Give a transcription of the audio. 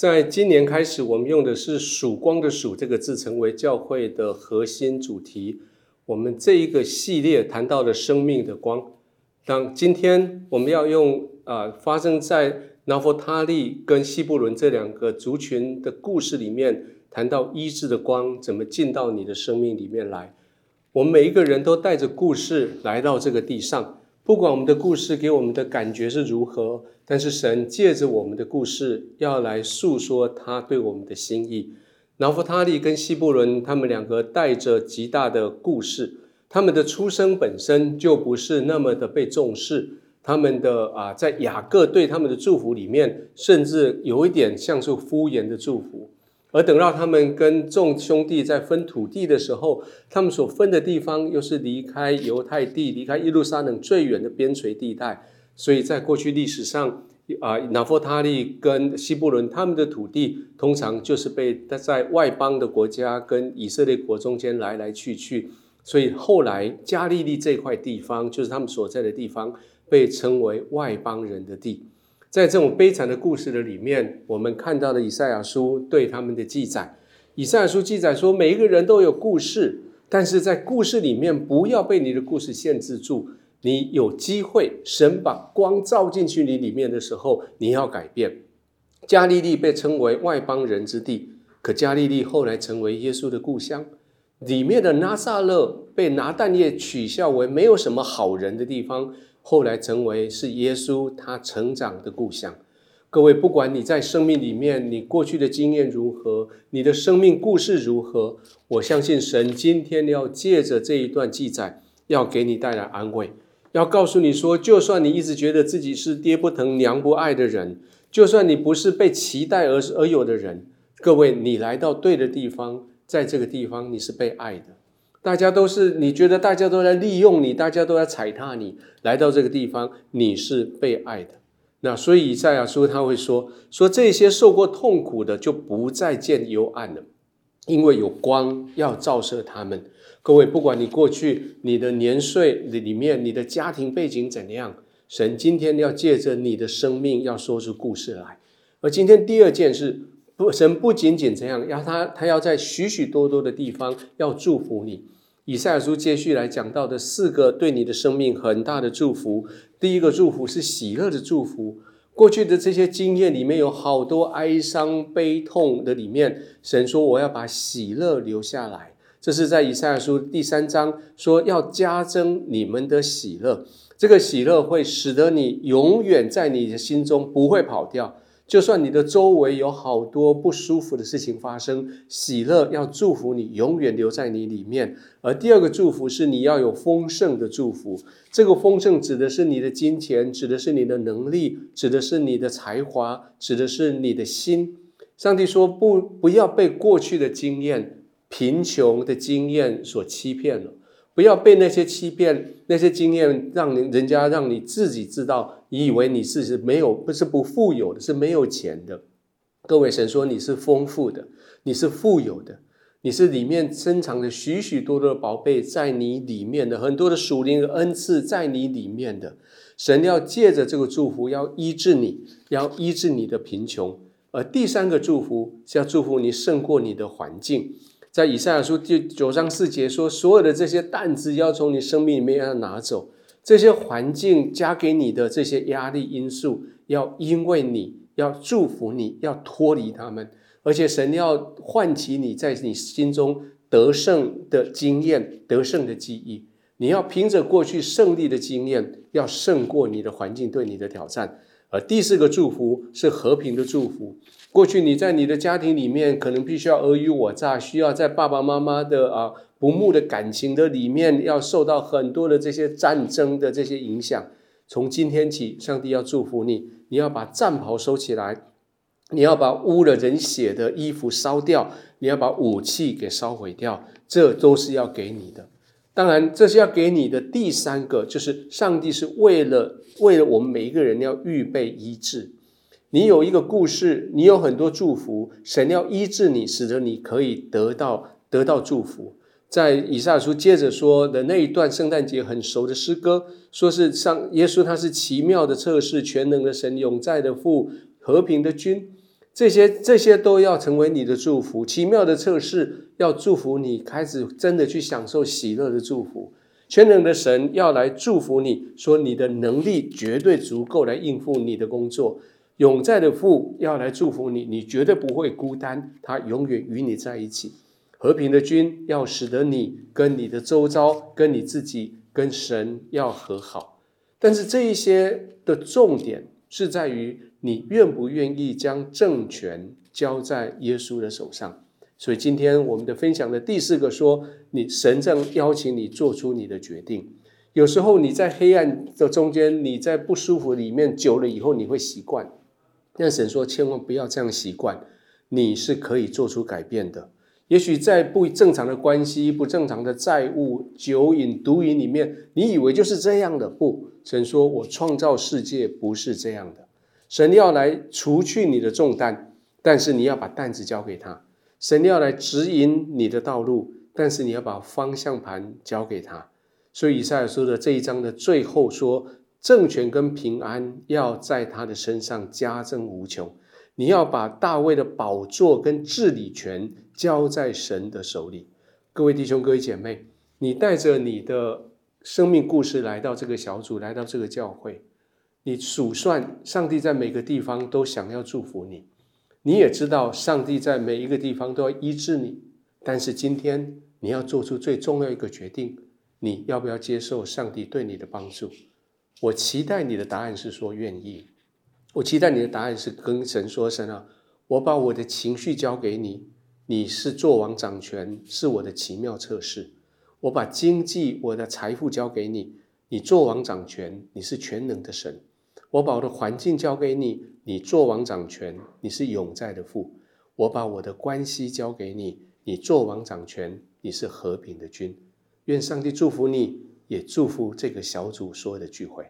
在今年开始，我们用的是“曙光”的“曙”这个字，成为教会的核心主题。我们这一个系列谈到了生命的光。当今天我们要用啊，发生在拿佛他利跟西布伦这两个族群的故事里面，谈到医治的光怎么进到你的生命里面来。我们每一个人都带着故事来到这个地上。不管我们的故事给我们的感觉是如何，但是神借着我们的故事要来诉说他对我们的心意。拿弗他利跟希布伦他们两个带着极大的故事，他们的出生本身就不是那么的被重视。他们的啊，在雅各对他们的祝福里面，甚至有一点像是敷衍的祝福。而等到他们跟众兄弟在分土地的时候，他们所分的地方又是离开犹太地、离开耶路撒冷最远的边陲地带，所以在过去历史上，啊，拿佛他利跟西伯伦他们的土地，通常就是被在外邦的国家跟以色列国中间来来去去，所以后来加利利这块地方，就是他们所在的地方，被称为外邦人的地。在这种悲惨的故事的里面，我们看到了以赛亚书对他们的记载。以赛亚书记载说，每一个人都有故事，但是在故事里面，不要被你的故事限制住。你有机会，神把光照进去你里面的时候，你要改变。加利利被称为外邦人之地，可加利利后来成为耶稣的故乡。里面的拿撒勒被拿但业取笑为没有什么好人的地方。后来成为是耶稣他成长的故乡。各位，不管你在生命里面，你过去的经验如何，你的生命故事如何，我相信神今天要借着这一段记载，要给你带来安慰，要告诉你说，就算你一直觉得自己是爹不疼娘不爱的人，就算你不是被期待而而有的人，各位，你来到对的地方，在这个地方你是被爱的。大家都是你觉得大家都在利用你，大家都在踩踏你。来到这个地方，你是被爱的。那所以赛亚书他会说：说这些受过痛苦的就不再见幽暗了，因为有光要照射他们。各位，不管你过去你的年岁里面，你的家庭背景怎样，神今天要借着你的生命要说出故事来。而今天第二件事。神不仅仅这样，要他，他要在许许多多的地方要祝福你。以赛亚书接续来讲到的四个对你的生命很大的祝福，第一个祝福是喜乐的祝福。过去的这些经验里面有好多哀伤悲痛的里面，神说我要把喜乐留下来。这是在以赛亚书第三章说要加增你们的喜乐，这个喜乐会使得你永远在你的心中不会跑掉。就算你的周围有好多不舒服的事情发生，喜乐要祝福你，永远留在你里面。而第二个祝福是你要有丰盛的祝福，这个丰盛指的是你的金钱，指的是你的能力，指的是你的才华，指的是你的心。上帝说不，不要被过去的经验、贫穷的经验所欺骗了。不要被那些欺骗、那些经验，让你人家让你自己知道，你以为你是是没有，不是不富有的，是没有钱的。各位，神说你是丰富的，你是富有的，你是里面珍藏着许许多多的宝贝在你里面的，很多的属灵的恩赐在你里面的。神要借着这个祝福，要医治你，要医治你的贫穷。而第三个祝福是要祝福你胜过你的环境。在以赛亚书第九章四节说，所有的这些担子要从你生命里面要拿走，这些环境加给你的这些压力因素，要因为你要祝福你，要脱离他们，而且神要唤起你在你心中得胜的经验、得胜的记忆。你要凭着过去胜利的经验，要胜过你的环境对你的挑战。而第四个祝福是和平的祝福。过去你在你的家庭里面，可能必须要尔虞我诈，需要在爸爸妈妈的啊不睦的感情的里面，要受到很多的这些战争的这些影响。从今天起，上帝要祝福你，你要把战袍收起来，你要把污了人血的衣服烧掉，你要把武器给烧毁掉，这都是要给你的。当然，这是要给你的第三个，就是上帝是为了为了我们每一个人要预备医治。你有一个故事，你有很多祝福，神要医治你，使得你可以得到得到祝福。在以撒书接着说的那一段圣诞节很熟的诗歌，说是上耶稣他是奇妙的测试，全能的神，永在的父，和平的君。这些这些都要成为你的祝福。奇妙的测试要祝福你，开始真的去享受喜乐的祝福。全能的神要来祝福你，说你的能力绝对足够来应付你的工作。永在的父要来祝福你，你绝对不会孤单，他永远与你在一起。和平的君要使得你跟你的周遭、跟你自己、跟神要和好。但是这一些的重点是在于你愿不愿意将政权交在耶稣的手上。所以今天我们的分享的第四个说，你神正邀请你做出你的决定。有时候你在黑暗的中间，你在不舒服里面久了以后，你会习惯。但神说：“千万不要这样习惯，你是可以做出改变的。也许在不正常的关系、不正常的债务、酒瘾、毒瘾里面，你以为就是这样的。不，神说：我创造世界不是这样的。神要来除去你的重担，但是你要把担子交给他。神要来指引你的道路，但是你要把方向盘交给他。所以以赛亚书的这一章的最后说。”政权跟平安要在他的身上加增无穷。你要把大卫的宝座跟治理权交在神的手里。各位弟兄、各位姐妹，你带着你的生命故事来到这个小组，来到这个教会，你数算上帝在每个地方都想要祝福你，你也知道上帝在每一个地方都要医治你。但是今天你要做出最重要一个决定：你要不要接受上帝对你的帮助？我期待你的答案是说愿意，我期待你的答案是跟神说神啊，我把我的情绪交给你，你是做王掌权，是我的奇妙测试。我把经济、我的财富交给你，你做王掌权，你是全能的神。我把我的环境交给你，你做王掌权，你是永在的父。我把我的关系交给你，你做王掌权，你是和平的君。愿上帝祝福你。也祝福这个小组所有的聚会。